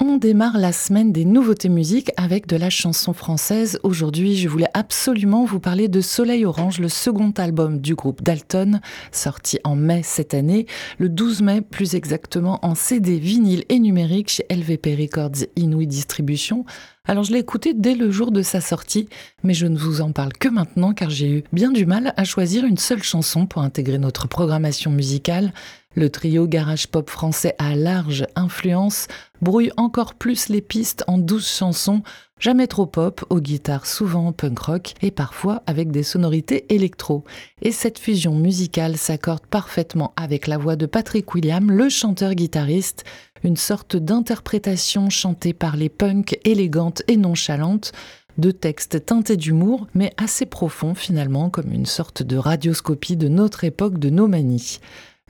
On démarre la semaine des nouveautés musiques avec de la chanson française. Aujourd'hui, je voulais absolument vous parler de Soleil Orange, le second album du groupe Dalton, sorti en mai cette année, le 12 mai plus exactement en CD, vinyle et numérique chez LVP Records Inouï Distribution. Alors je l'ai écouté dès le jour de sa sortie, mais je ne vous en parle que maintenant car j'ai eu bien du mal à choisir une seule chanson pour intégrer notre programmation musicale. Le trio garage pop français à large influence brouille encore plus les pistes en douze chansons, jamais trop pop, aux guitares souvent punk rock et parfois avec des sonorités électro. Et cette fusion musicale s'accorde parfaitement avec la voix de Patrick William, le chanteur-guitariste, une sorte d'interprétation chantée par les punks élégante et nonchalante de textes teintés d'humour, mais assez profonds finalement, comme une sorte de radioscopie de notre époque de nos manies.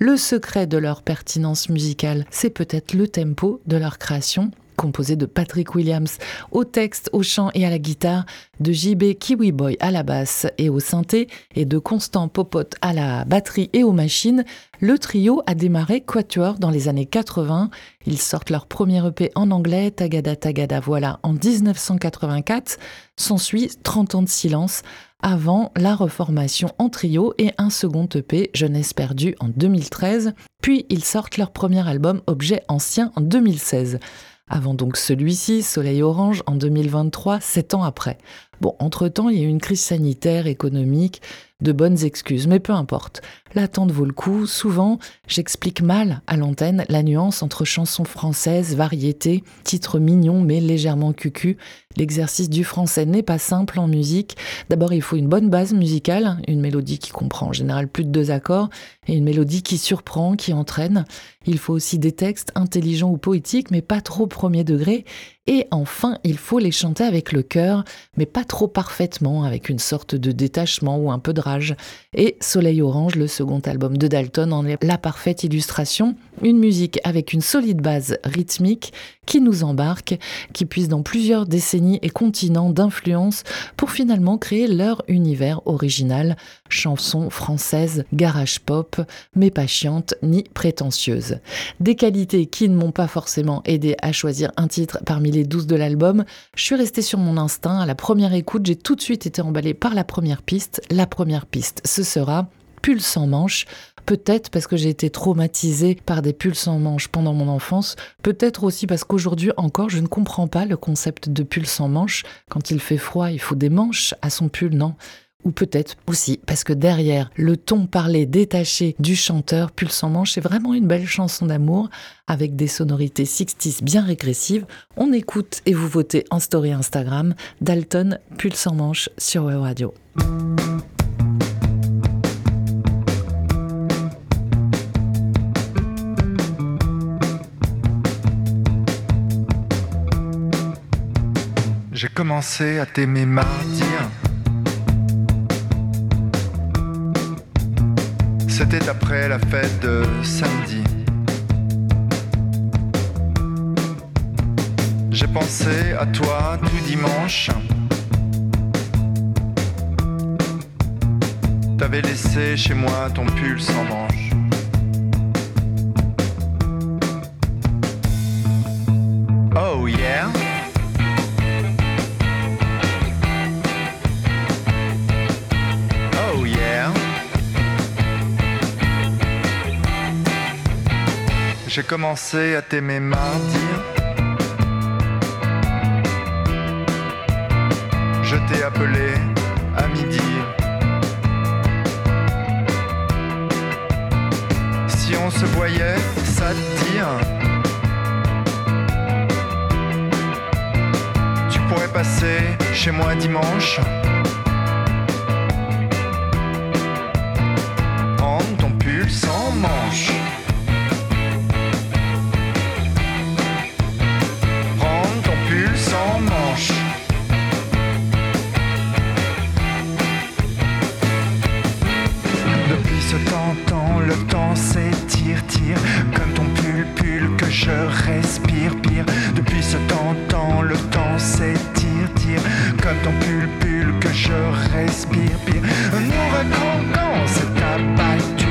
Le secret de leur pertinence musicale, c'est peut-être le tempo de leur création, composé de Patrick Williams au texte, au chant et à la guitare, de JB Kiwi Boy à la basse et au synthé, et de Constant Popote à la batterie et aux machines, le trio a démarré Quatuor dans les années 80. Ils sortent leur premier EP en anglais, Tagada Tagada Voilà, en 1984. S'ensuit 30 ans de silence avant la reformation en trio et un second EP, Jeunesse perdue, en 2013. Puis ils sortent leur premier album Objet ancien en 2016. Avant donc celui-ci, Soleil Orange, en 2023, sept ans après. Bon, entre-temps, il y a eu une crise sanitaire, économique, de bonnes excuses, mais peu importe. L'attente vaut le coup. Souvent, j'explique mal à l'antenne la nuance entre chansons françaises, variétés, titres mignons mais légèrement cucu. L'exercice du français n'est pas simple en musique. D'abord, il faut une bonne base musicale, une mélodie qui comprend en général plus de deux accords, et une mélodie qui surprend, qui entraîne. Il faut aussi des textes intelligents ou poétiques, mais pas trop premier degré. Et enfin, il faut les chanter avec le cœur, mais pas trop parfaitement, avec une sorte de détachement ou un peu de rage. Et Soleil Orange, le second album de Dalton, en est la parfaite illustration. Une musique avec une solide base rythmique qui nous embarque, qui puise dans plusieurs décennies et continents d'influence pour finalement créer leur univers original, chanson française, garage pop, mais pas chiante ni prétentieuse. Des qualités qui ne m'ont pas forcément aidé à choisir un titre parmi les douze de l'album, je suis restée sur mon instinct, à la première écoute, j'ai tout de suite été emballée par la première piste. La première piste, ce sera Pulse en manche, Peut-être parce que j'ai été traumatisée par des pulls en manche pendant mon enfance. Peut-être aussi parce qu'aujourd'hui encore, je ne comprends pas le concept de pull sans manche. Quand il fait froid, il faut des manches à son pull, non? Ou peut-être aussi parce que derrière le ton parlé détaché du chanteur Pulse en manche, c'est vraiment une belle chanson d'amour avec des sonorités 60 bien régressives. On écoute et vous votez en story Instagram Dalton Pulse en manche sur Web Radio. J'ai commencé à t'aimer martyr. C'était après la fête de samedi. J'ai pensé à toi tout dimanche. T'avais laissé chez moi ton pull sans manche. J'ai commencé à t'aimer mardi. Je t'ai appelé à midi. Si on se voyait, ça te dire Tu pourrais passer chez moi dimanche. Prendre ton pull sans manche. comme ton pull-pull que je respire pire. Nous racontons cette abattu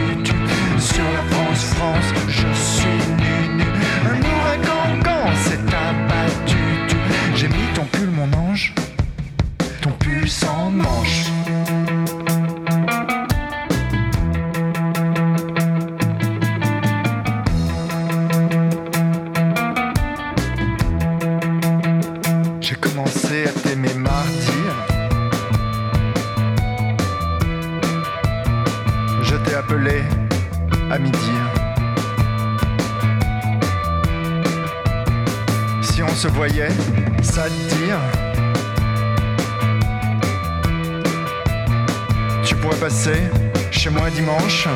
sur la France, France, je suis nu, nu. Nous racontons cette abattu J'ai mis ton pull, mon ange, ton pull sans manche. Si on se voyait, ça te dire. Tu pourrais passer chez moi dimanche.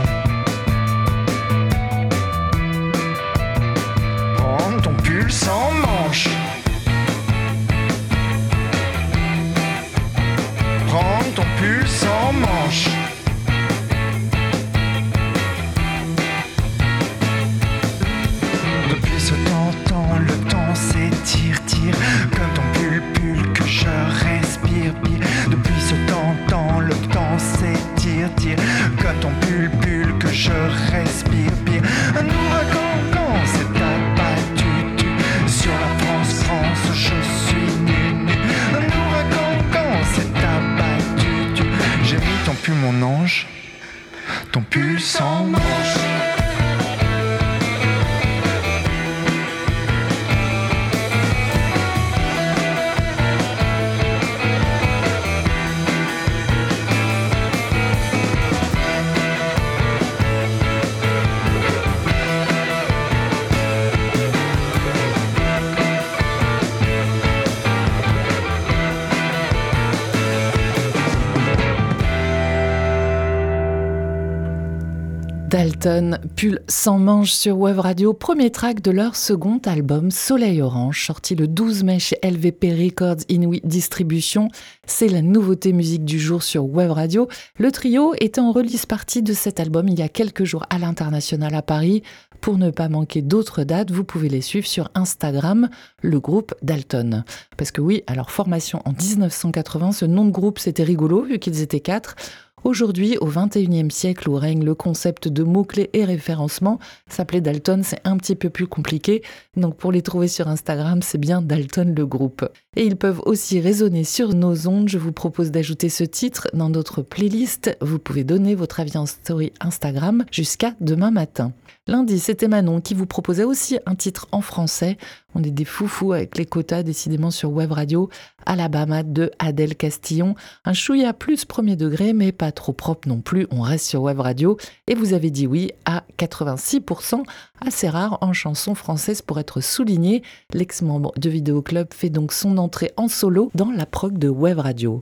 Prendre ton pull sans manche. Ton pull que je respire, pire Un ouragan quand s'est abattu tu, Sur la France, France, je suis nu, Un ouragan quand s'est abattu tu, J'ai mis ton pull, mon ange. Ton pull sans manche Dalton, pull sans manche sur Web Radio, premier track de leur second album Soleil Orange, sorti le 12 mai chez LVP Records Inuit Distribution. C'est la nouveauté musique du jour sur Web Radio. Le trio était en release partie de cet album il y a quelques jours à l'international à Paris. Pour ne pas manquer d'autres dates, vous pouvez les suivre sur Instagram, le groupe Dalton. Parce que oui, alors formation en 1980, ce nom de groupe c'était rigolo vu qu'ils étaient quatre. Aujourd'hui, au XXIe siècle où règne le concept de mots-clés et référencement, s'appeler Dalton, c'est un petit peu plus compliqué. Donc pour les trouver sur Instagram, c'est bien Dalton le groupe. Et ils peuvent aussi résonner sur nos ondes. Je vous propose d'ajouter ce titre dans notre playlist. Vous pouvez donner votre avis en story Instagram jusqu'à demain matin. Lundi, c'était Manon qui vous proposait aussi un titre en français. On est des foufous avec les quotas décidément sur Web Radio. Alabama de Adèle Castillon. Un chouïa plus premier degré, mais pas trop propre non plus. On reste sur Web Radio. Et vous avez dit oui à 86%, assez rare en chanson française pour être souligné. L'ex-membre de Vidéo Club fait donc son entrée en solo dans la prog de Web Radio.